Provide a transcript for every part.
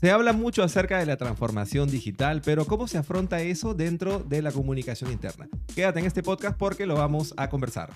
Se habla mucho acerca de la transformación digital, pero ¿cómo se afronta eso dentro de la comunicación interna? Quédate en este podcast porque lo vamos a conversar.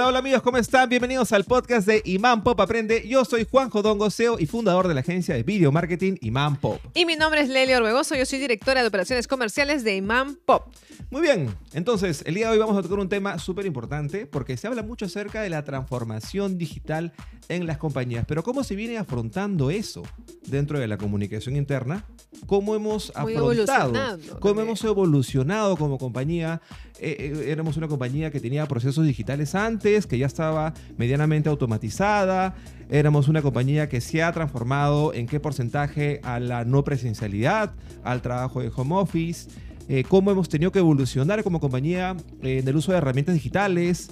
Hola, hola amigos, ¿cómo están? Bienvenidos al podcast de Imán Pop Aprende. Yo soy Juan Jodongo, CEO y fundador de la agencia de video marketing Imán Pop. Y mi nombre es Lely Orbegoso, yo soy directora de operaciones comerciales de Imán Pop. Muy bien, entonces el día de hoy vamos a tocar un tema súper importante porque se habla mucho acerca de la transformación digital en las compañías, pero ¿cómo se viene afrontando eso dentro de la comunicación interna? ¿Cómo hemos Muy afrontado? ¿Cómo también. hemos evolucionado como compañía? Eh, eh, éramos una compañía que tenía procesos digitales antes, que ya estaba medianamente automatizada. Éramos una compañía que se ha transformado en qué porcentaje a la no presencialidad, al trabajo de home office. eh, cómo hemos tenido que evolucionar como compañía eh, en el uso de herramientas digitales.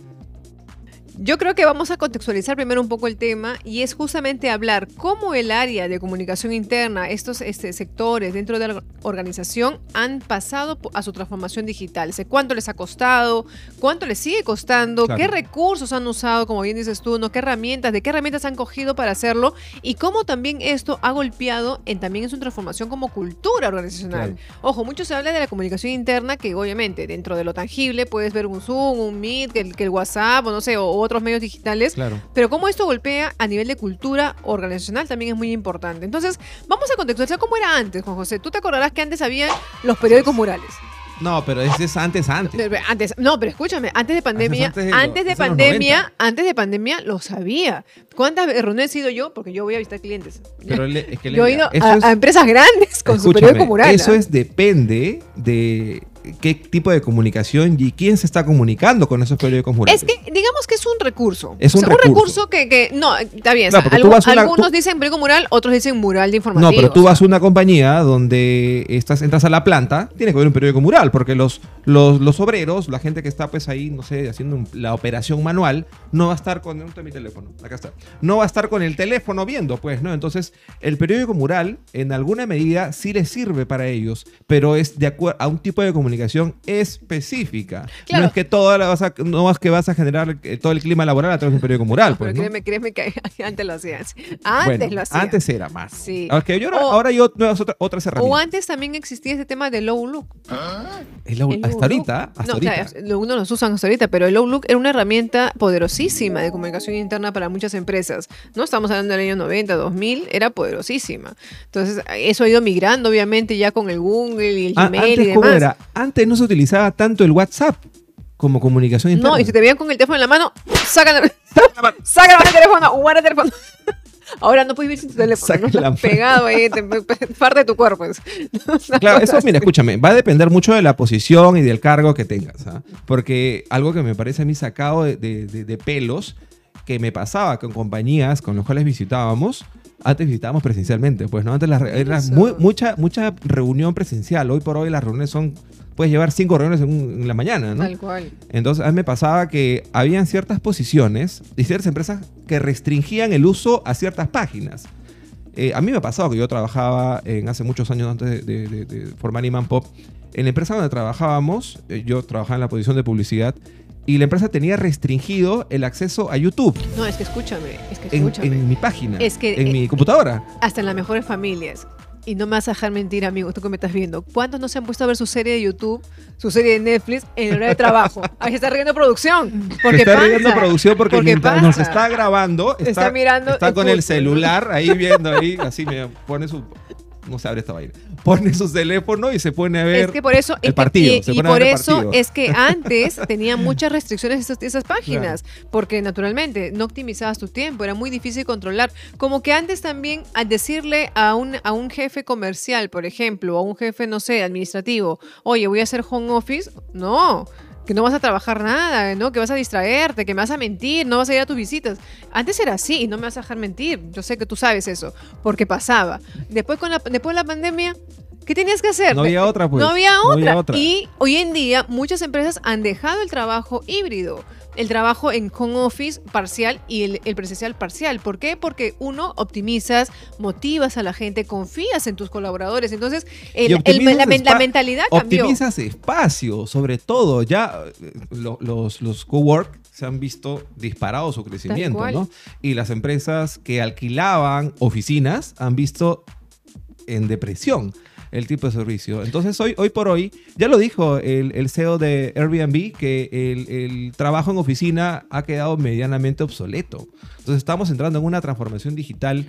Yo creo que vamos a contextualizar primero un poco el tema y es justamente hablar cómo el área de comunicación interna, estos este, sectores dentro de la organización han pasado a su transformación digital. Sé cuánto les ha costado, cuánto les sigue costando, Claro. qué recursos han usado, como bien dices tú, ¿no? qué herramientas, de qué herramientas han cogido para hacerlo y cómo también esto ha golpeado en también en su transformación como cultura organizacional. Claro. Ojo, mucho se habla de la comunicación interna, que obviamente dentro de lo tangible puedes ver un Zoom, un Meet, que el, el WhatsApp, o no sé, o otros medios digitales. Claro. Pero cómo esto golpea a nivel de cultura organizacional también es muy importante. Entonces, vamos a contextualizar cómo era antes, Juan José. Tú te acordarás que antes había los periódicos murales. No, pero ese es antes, antes. Pero, pero, Antes, no, pero escúchame, antes de pandemia, antes de antes lo- de es de los pandemia, 90. antes de pandemia lo sabía. ¿Cuántas reuniones he ido yo? Porque yo voy a visitar clientes. Pero le- es que yo he ido eso a, es- a empresas grandes con su periódico mural. Eso ¿ah? es depende de qué tipo de comunicación y quién se está comunicando con esos periódicos murales. Es que digamos que es un recurso. Es un O sea, recurso. que, que- no, está bien. O sea, una- algunos tú- dicen periódico mural, otros dicen mural de informativo. No, pero tú vas a una compañía donde estás, entras a la planta, tienes que ver un periódico mural, porque los, los, los obreros, la gente que está pues ahí, no sé, haciendo un- la operación manual, no va a estar con ¿dónde está mi teléfono, acá está, no va a estar con el teléfono viendo, pues, ¿no? Entonces, el periódico mural, en alguna medida, sí les sirve para ellos, pero es de acuerdo a un tipo de comunicación específica. Claro. No es que toda la vas a, no es que vas a generar eh, todo el clima laboral a través de un periódico mural, pues, ¿no? créeme, créeme que antes lo hacían. Antes Bueno, lo hacían. Antes era más. Sí. Yo O- ahora hay ot- nuevas otra- otras herramientas. o antes también existía este tema de low look. La- El hasta low ahorita, look. hasta no, ahorita. claro, lo- uno los usan hasta ahorita, pero el low look era una herramienta poderosísima de comunicación interna para muchas empresas. No estamos hablando del año 90, 2000, era poderosísima. Entonces, eso ha ido migrando, obviamente, ya con el Google y el Ah, Gmail y demás. ¿cómo era? Antes no se utilizaba tanto el WhatsApp como comunicación interna. No, y si te veían con el teléfono en la mano, saca la, saca la mano del teléfono, guarda el teléfono. Ahora no puedes vivir sin tu teléfono, ¿no? Pegado ahí, te- parte de tu cuerpo. es. Claro, eso, mira, escúchame, va a depender mucho de la posición y del cargo que tengas. ¿ah? Porque algo que me parece a mí sacado de, de- de- de pelos, que me pasaba con compañías con las cuales visitábamos, antes visitábamos presencialmente, pues, ¿no? Antes las era muy- mucha, mucha reunión presencial. Hoy por hoy las reuniones son, puedes llevar cinco reuniones en, un- en la mañana, ¿no? Tal cual. Entonces, a mí me pasaba que habían ciertas posiciones y ciertas empresas que restringían el uso a ciertas páginas. Eh, a mí me ha pasado que yo trabajaba en, hace muchos años antes de, de- de- de formar Iman Pop. En la empresa donde trabajábamos, eh, yo trabajaba en la posición de publicidad y la empresa tenía restringido el acceso a YouTube No, es que escúchame, es que escúchame. en mi página, Es que, en eh, mi computadora. Hasta en las mejores familias. Y no me vas a dejar mentir, amigo, tú que me estás viendo. ¿Cuántos no se han puesto a ver su serie de YouTube, su serie de Netflix en el horario de trabajo? Ahí se está riendo producción. Se Porque está pasa, riendo producción porque, porque mientras nos está grabando, está, Está mirando está el con el celular ahí viendo ahí, así me pone su no se abre esta vaina. Pone su teléfono y se pone a ver Es que por eso, el es que- partido, y, se por eso es que antes tenía muchas restricciones esas, esas páginas, porque naturalmente no optimizabas tu tiempo, era muy difícil controlar. Como que antes también al decirle a un, a un jefe comercial, por ejemplo, o a un jefe, no sé, administrativo, oye, voy a hacer home office, no. Que no vas a trabajar nada, ¿no? Que vas a distraerte, que me vas a mentir, no vas a ir a tus visitas. Antes era así y no me vas a dejar mentir. Yo sé que tú sabes eso, porque pasaba. Después, con después de la pandemia, ¿Qué tenías que hacer? No había otra, pues. No había No otra. había otra. Y hoy en día muchas empresas han dejado el trabajo híbrido. El trabajo en home office parcial y el, el presencial parcial. ¿Por qué? Porque uno optimizas, motivas a la gente, confías en tus colaboradores. Entonces, el- el- la, mentalidad cambió. Optimizas espacio, sobre todo. Ya eh, lo- los, los cowork se han visto disparados su crecimiento. ¿no? Y las empresas que alquilaban oficinas han visto en depresión el tipo de servicio. Entonces, hoy, hoy por hoy, ya lo dijo el, el CEO de Airbnb, que el, el trabajo en oficina ha quedado medianamente obsoleto. Entonces, estamos entrando en una transformación digital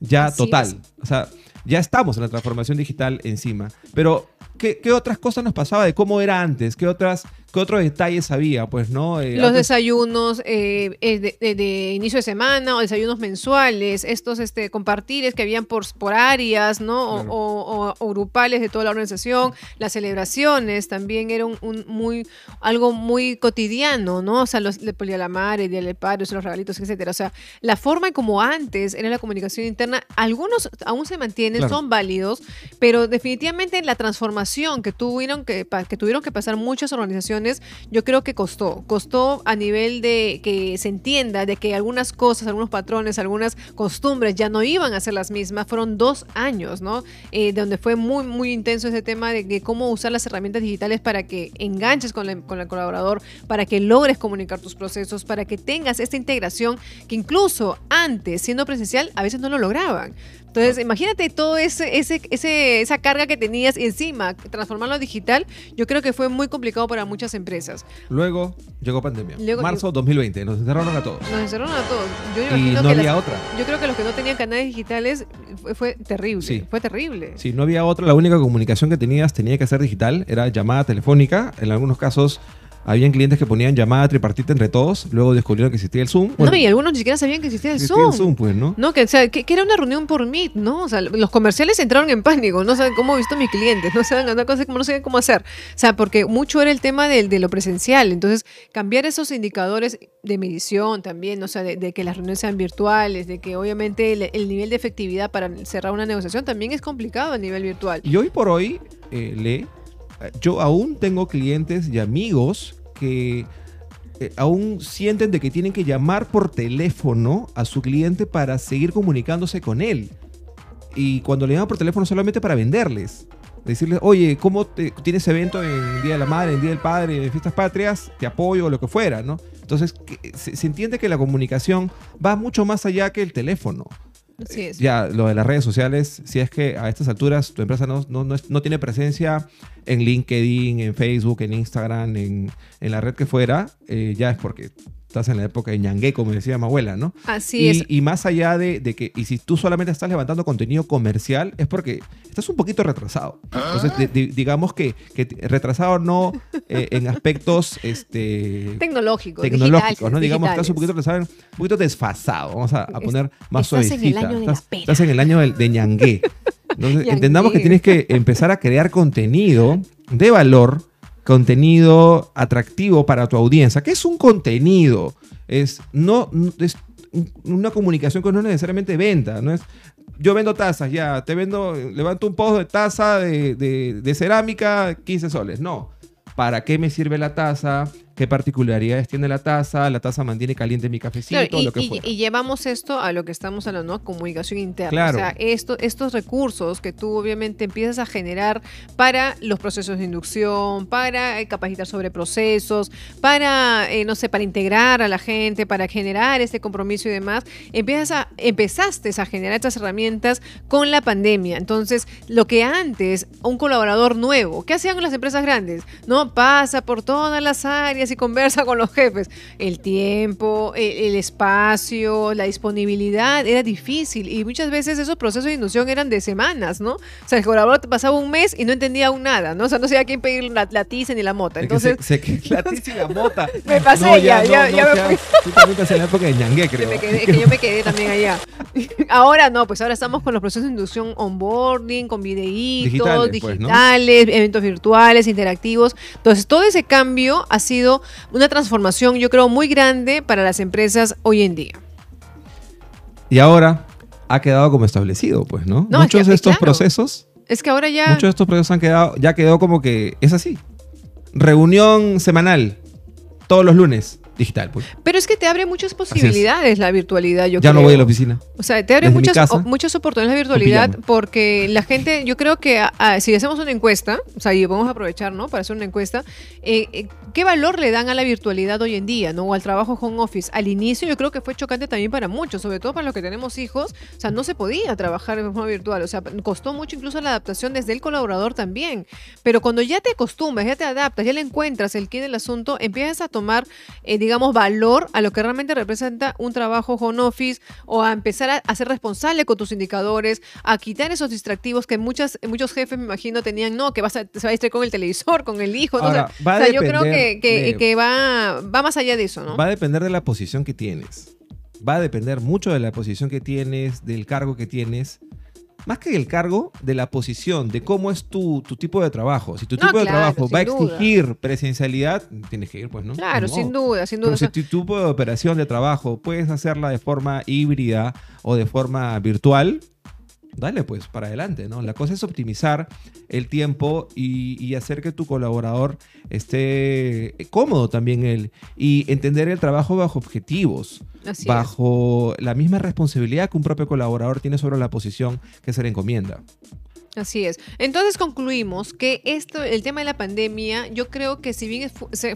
ya Así total. es. O sea, ya estamos en la transformación digital encima. Pero, ¿qué, qué otras cosas nos pasaba de cómo era antes? ¿Qué, otras, qué otros detalles había? Pues, ¿no? Eh, Los antes- desayunos eh, eh, de, de- de inicio de semana o desayunos mensuales, estos este, compartires que habían por, por áreas, ¿no? O, Claro. o- o- o grupales de toda la organización, las celebraciones también era un, un muy, algo muy cotidiano, ¿no? O sea, los de Polialamar, el Día del Padre, los regalitos, etcétera. O sea, la forma como antes era la comunicación interna, algunos aún se mantienen, Claro. son válidos, pero definitivamente la transformación que tuvieron que, que tuvieron que pasar muchas organizaciones, yo creo que costó. Costó a nivel de que se entienda de que algunas cosas, algunos patrones, algunas costumbres ya no iban a ser las mismas. Fueron dos años, ¿no? Eh, donde fue muy, muy intenso ese tema de, que cómo usar las herramientas digitales para que enganches con, con el colaborador, para que logres comunicar tus procesos, para que tengas esta integración que incluso antes, siendo presencial, a veces no lo lograban. Entonces, imagínate todo ese, ese, ese, esa carga que tenías y encima transformarlo a digital, yo creo que fue muy complicado para muchas empresas. Luego llegó pandemia. Luego- Marzo 2020, nos encerraron a todos. Nos encerraron a todos. Yo Y no que había las- otra. yo creo que los que no tenían canales digitales fue, fue terrible. Sí. Fue terrible. Si no había otra, la única comunicación que tenías tenía que ser digital, era llamada telefónica. En algunos casos, habían clientes que ponían llamada tripartita entre todos, luego descubrieron que existía el Zoom. no, y algunos ni siquiera sabían que existía el existía Zoom. el Zoom, pues, ¿no? No, que, o sea, que, que era una reunión por Meet, ¿no? O sea, los comerciales entraron en pánico, no saben cómo he visto a mis clientes, no saben una cosa como no saben cómo hacer. O sea, porque mucho era el tema del, de lo presencial. Entonces, cambiar esos indicadores de medición también, o sea, de, de que las reuniones sean virtuales, de que obviamente el, el nivel de efectividad para cerrar una negociación también es complicado a nivel virtual. Y hoy por hoy, eh, Le, yo aún tengo clientes y amigos que eh, aún sienten de que tienen que llamar por teléfono a su cliente para seguir comunicándose con él. Y cuando le llaman por teléfono solamente para venderles. Decirles, oye, ¿cómo te- tienes evento en Día de la Madre, en Día del Padre, en Fiestas Patrias? Te apoyo, lo que fuera, ¿no? Entonces, se entiende que la comunicación va mucho más allá que el teléfono. Así es. Ya, lo de las redes sociales, si es que a estas alturas tu empresa no, no, no, es- no tiene presencia en LinkedIn, en Facebook, en Instagram, en, en la red que fuera, eh, ya es porque estás en la época de ñangue, como decía mi abuela, ¿no? Así es. Y, y más allá de, de que, y si tú solamente estás levantando contenido comercial, es porque estás un poquito retrasado. Entonces, di- di- digamos que, que retrasado no eh, en aspectos este, Tecnológicos, tecnológicos, digitales, ¿no? Digamos que estás un digitales. poquito retrasado, un poquito desfasado. Vamos a, poner más estás en el suavecita. año de la estás, en el año del- de ñangue. Entonces, entendamos que tienes que empezar a crear contenido de valor, contenido atractivo para tu audiencia. ¿Qué es un contenido? Es, no, es un- una comunicación que no es necesariamente venta, no es yo vendo tazas, ya, te vendo, levanto un pozo de taza de- de cerámica, 15 soles. No. ¿Para qué me sirve la taza? ¿Qué particularidades tiene la taza? La taza mantiene caliente mi cafecito, Claro, y, lo que y- fuera. y llevamos esto a lo que estamos hablando, ¿no? comunicación interna. Claro. O sea, esto, estos recursos que tú obviamente empiezas a generar para los procesos de inducción, para eh, capacitar sobre procesos, para, eh, no sé, para integrar a la gente, para generar este compromiso y demás, empiezas a, empezaste a generar estas herramientas con la pandemia. Entonces, lo que antes, un colaborador nuevo, ¿qué hacían las empresas grandes? No pasa por todas las áreas y conversa con los jefes. El tiempo, el, el espacio, la disponibilidad era difícil y muchas veces esos procesos de inducción eran de semanas, ¿no? O sea, el colaborador pasaba un mes y no entendía aún nada, ¿no? O sea, no sabía a quién pedir la, la tiza ni la mota. Entonces, se, se, la tiza y la mota. Me pasé ya, ya- ya me fui. Tú también estás en la época de ñangue, que, creo. me quedé- que yo me quedé también allá. Ahora no, pues ahora estamos con los procesos de inducción onboarding, con videitos, Digitales, digitales, pues, eventos virtuales, interactivos. Entonces, todo ese cambio ha sido una transformación, yo creo, muy grande para las empresas hoy en día. Y ahora ha quedado como establecido, pues, ¿no? No, es Muchos que- de estos claro. procesos Es que ahora ya... Muchos de estos proyectos han quedado, ya quedó como que es así. Reunión semanal, todos los lunes, digital. Pues. Pero es que te abre muchas posibilidades la virtualidad, yo Ya creo. no voy a la oficina. O sea, te abre Desde muchas, casa, muchas oportunidades la virtualidad porque la gente, yo creo que ah, ah, si hacemos una encuesta, o sea, y vamos a aprovechar, ¿no? Para hacer una encuesta, eh, eh, ¿qué valor le dan a la virtualidad hoy en día, ¿no? O al trabajo home office. Al inicio yo creo que fue chocante también para muchos, sobre todo para los que tenemos hijos. O sea, no se podía trabajar de forma virtual. O sea, costó mucho incluso la adaptación desde el colaborador también. Pero cuando ya te acostumbras, ya te adaptas, ya le encuentras el quid del asunto, empiezas a tomar, eh, digamos, valor a lo que realmente representa un trabajo home office o a empezar a, a ser responsable con tus indicadores, a quitar esos distractivos que muchas, muchos jefes, me imagino, tenían, no, que vas a, se va a distraer con el televisor, con el hijo. ¿no? Ahora, o sea, o yo creo que, depender que, de- que va, va más allá de eso, ¿no? Va a depender de la posición que tienes. Va a depender mucho de la posición que tienes, del cargo que tienes. Más que del cargo, de la posición, de cómo es tu, tu tipo de trabajo. Si tu No, tipo de trabajo va a duda. exigir presencialidad, tienes que ir, pues, ¿no? Claro, sin duda, sin duda. Pero si tu tipo de operación de trabajo puedes hacerla de forma híbrida o de forma virtual, dale pues para adelante, ¿no? La cosa es optimizar el tiempo y, y hacer que tu colaborador esté cómodo también él y entender el trabajo bajo objetivos, así es. bajo la misma responsabilidad que un propio colaborador tiene sobre la posición que se le encomienda. Así es. Entonces concluimos que esto, el tema de la pandemia, yo creo que si bien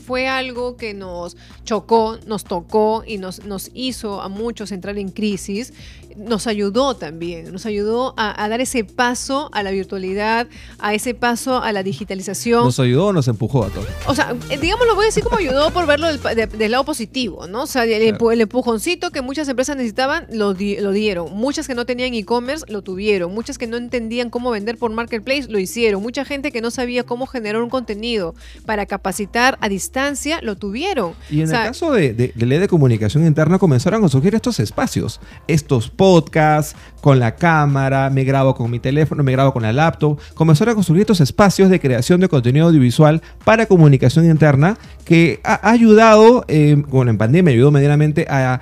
fue algo que nos chocó, nos tocó y nos, nos hizo a muchos entrar en crisis, nos ayudó también, nos ayudó a, a dar ese paso a la virtualidad, a ese paso a la digitalización. ¿Nos ayudó o nos empujó a todos? O sea, eh, digamos, lo voy a decir como ayudó por verlo del, pa- de- del lado positivo, ¿no? O sea, el, empu- el empujoncito que muchas empresas necesitaban, lo, di- lo dieron. Muchas que no tenían e-commerce, lo tuvieron. Muchas que no entendían cómo vender por Marketplace, lo hicieron. Mucha gente que no sabía cómo generar un contenido para capacitar a distancia, lo tuvieron. Y en O sea, el caso de, de, de ley de comunicación interna comenzaron a surgir estos espacios, estos podcasts con la cámara, me grabo con mi teléfono, me grabo con la laptop, comenzaron a surgir estos espacios de creación de contenido audiovisual para comunicación interna que ha, ayudado, eh, bueno, en pandemia ayudó medianamente a,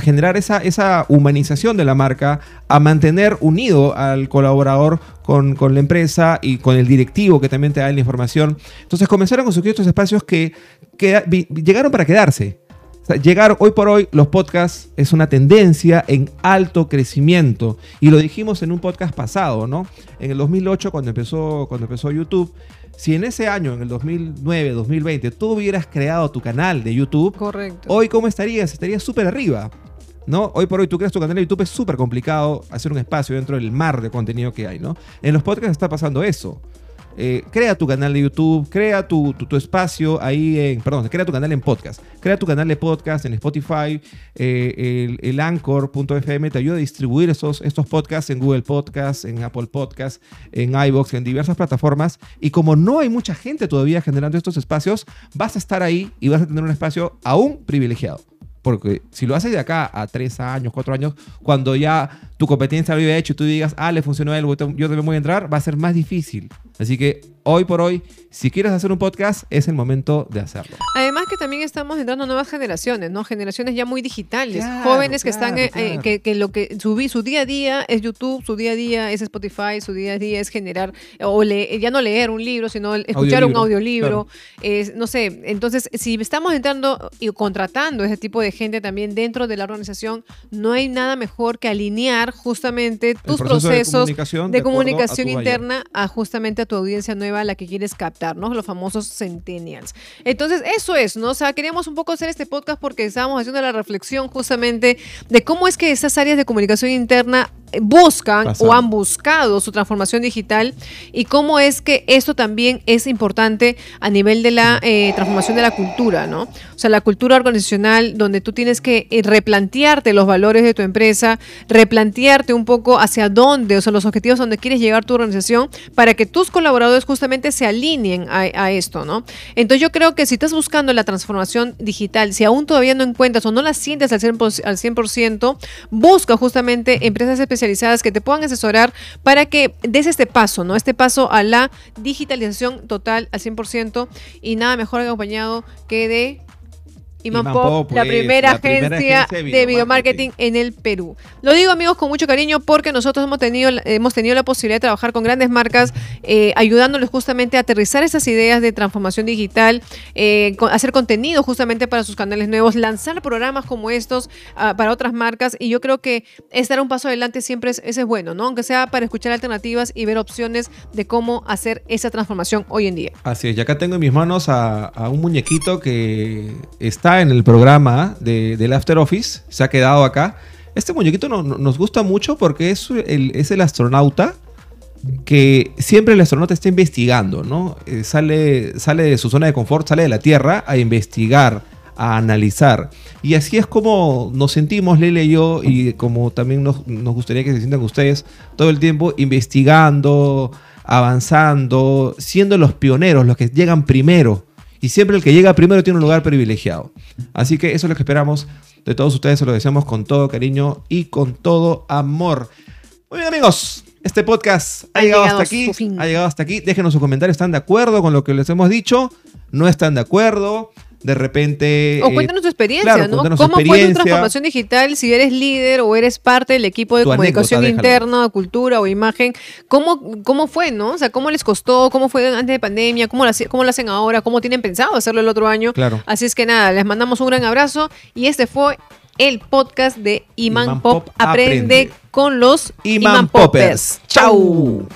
generar esa, esa humanización de la marca, a mantener unido al colaborador con, con la empresa y con el directivo que también te da la información. Entonces comenzaron a surgir estos espacios que, llegaron para quedarse. Sea, llegar hoy por hoy, los podcasts es una tendencia en alto crecimiento. Y lo dijimos en un podcast pasado, ¿no? En el 2008, cuando empezó, cuando empezó YouTube. Si en ese año, en el 2009, 2020, tú hubieras creado tu canal de YouTube, correcto. hoy cómo estarías? Estarías súper arriba. ¿No? Hoy por hoy tú creas tu canal de YouTube, es súper complicado hacer un espacio dentro del mar de contenido que hay, ¿no? En los podcasts está pasando eso. Eh, crea tu canal de YouTube, crea tu, tu- espacio ahí en, perdón, crea tu canal en podcast, crea tu canal de podcast en Spotify, eh, el, el Anchor.fm te ayuda a distribuir estos, estos podcasts en Google Podcasts, en Apple Podcasts, en iVoox, en diversas plataformas. Y como no hay mucha gente todavía generando estos espacios, vas a estar ahí y vas a tener un espacio aún privilegiado. Porque si lo haces de acá a tres años, cuatro años, cuando ya tu competencia lo había hecho y tú digas, ah, le funcionó a él, yo también voy a entrar, va a ser más difícil. Así que hoy por hoy, si quieres hacer un podcast, es el momento de hacerlo. Además que también estamos entrando a nuevas generaciones, ¿no? Generaciones ya muy digitales, Claro, jóvenes que están, claro, eh, que, que lo que su, su día a día es YouTube, su día a día es Spotify, su día a día es generar o le- ya no leer un libro, sino escuchar un Audiolibro, no sé. Entonces, si estamos entrando y contratando ese tipo de gente también dentro de la organización, no hay nada mejor que alinear justamente tus proceso de procesos comunicación de de acuerdo a comunicación interna a justamente a tu audiencia nueva a la que quieres captar, ¿no? Los famosos centennials. Entonces, eso es, ¿no? O sea, queríamos un poco hacer este podcast porque estábamos haciendo la reflexión justamente de cómo es que esas áreas de comunicación interna eh, buscan o han buscado su transformación digital y cómo es que esto también es importante a nivel de la eh, transformación de la cultura, ¿no? O sea, la cultura organizacional donde tú tienes que eh, replantearte los valores de tu empresa, replantearte un poco hacia dónde, o sea, los objetivos donde quieres llegar tu organización para que tus colaboradores justamente se alineen a, a esto, ¿no? Entonces yo creo que si estás buscando la transformación digital, si aún todavía no encuentras o no la sientes al 100%, al 100% busca justamente empresas especializadas que te puedan asesorar para que des este paso, ¿no? Este paso a la digitalización total al 100% y nada mejor acompañado que de Iman Iman Pop, Pop, la pues, primera la primera agencia agencia de de videomarketing en el Perú. Lo digo amigos con mucho cariño porque nosotros hemos tenido, hemos tenido la posibilidad de trabajar con grandes marcas eh, ayudándoles justamente a aterrizar esas ideas de transformación digital, eh, con- hacer contenido justamente para sus canales nuevos, lanzar programas como estos ah, para otras marcas y yo creo que es dar un paso adelante siempre es, ese es bueno, ¿no? Aunque sea para escuchar alternativas y ver opciones de cómo hacer esa transformación hoy en día. Así es, y acá tengo en mis manos a, a un muñequito que está en el programa de, del After Office, se ha quedado acá. Este muñequito no- no- nos gusta mucho porque es el, es el astronauta que siempre el astronauta está investigando, ¿no? Eh, sale, sale de su zona de confort, sale de la Tierra a investigar, a analizar. Y así es como nos sentimos, Lele y yo, y como también nos, nos gustaría que se sientan ustedes todo el tiempo investigando, avanzando, siendo los pioneros, los que llegan primero. Y siempre el que llega primero tiene un lugar privilegiado. Así que eso es lo que esperamos de todos ustedes, se lo deseamos con todo cariño y con todo amor. Muy bien amigos, este podcast ha, Ha llegado, llegado hasta aquí. Ha llegado hasta aquí. Déjenos sus comentarios. ¿Están de acuerdo con lo que les hemos dicho? ¿No están de acuerdo? De repente... O eh, cuéntanos tu experiencia, claro, ¿no? ¿Cómo fue tu experiencia. transformación digital? Si eres líder o eres parte del equipo de Tu comunicación anécdota, interna, cultura o imagen, ¿cómo, ¿cómo fue, no? O sea, ¿cómo les costó? ¿Cómo fue antes de pandemia? ¿Cómo lo, cómo lo hacen ahora? ¿Cómo tienen pensado hacerlo el otro año? Claro. Así es que nada, les mandamos un gran abrazo y este fue el podcast de Iman, Iman Pop, Pop Aprende, Aprende. con los Iman Iman Poppers. Poppers. Chau.